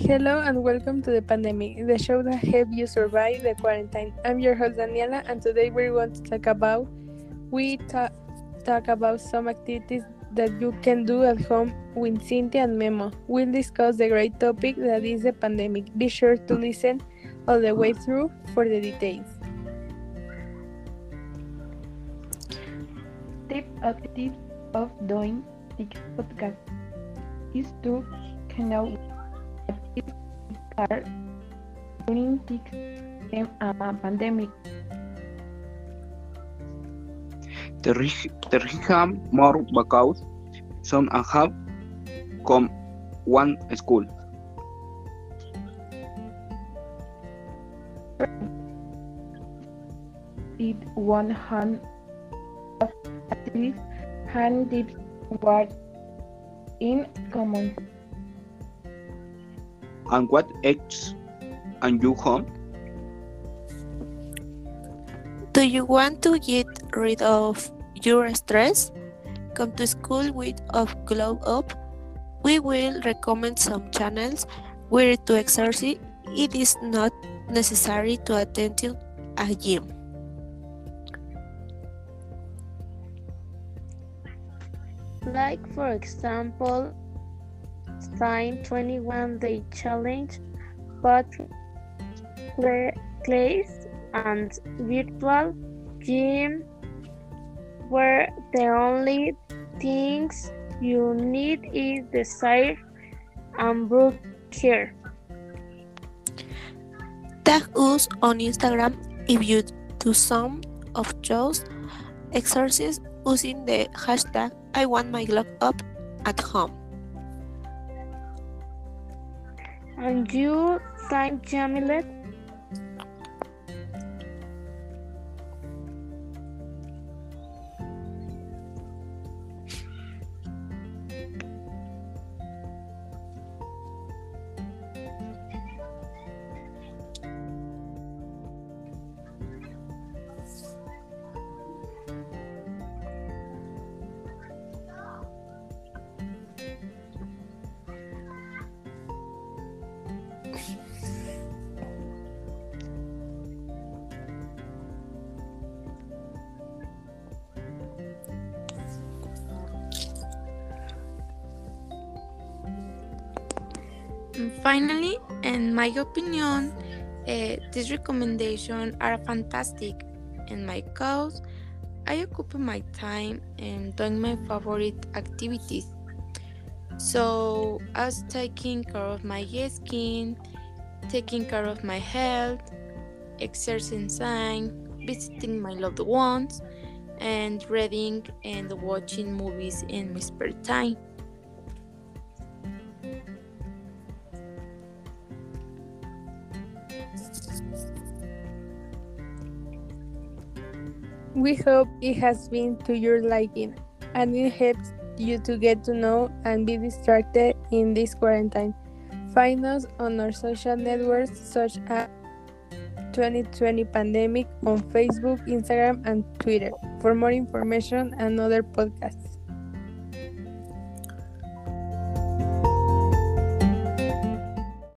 Hello and welcome to the pandemic, the show that helped you survive the quarantine. I'm your host Daniela, and today we're going to talk about we ta- talk about some activities that you can do at home with Cynthia and Memo. We'll discuss the great topic that is the pandemic. Be sure to listen all the way through for the details. Tip objective of doing this podcast is to know is are during this uh, pandemic. There is more because some have come one school. It one hand of at least hand tips what in common. And what else? And you home? Do you want to get rid of your stress? Come to school with a glow up. We will recommend some channels where to exercise. It is not necessary to attend to a gym. Like, for example, sign 21 day challenge, but clays and virtual gym where the only things you need is desire and broad care. Tag us on Instagram if you do some of those exercises using the hashtag I want my glow up at home. And you, thank Jamilet? And finally, in my opinion, uh, these recommendations are fantastic. In my cause, I occupy my time in doing my favorite activities. So, as taking care of my skin, taking care of my health, exercising, visiting my loved ones, and reading and watching movies in my spare time. We hope it has been to your liking and it helps you to get to know and be distracted in this quarantine. Find us on our social networks such as 2020 Pandemic on Facebook, Instagram, and Twitter for more information and other podcasts.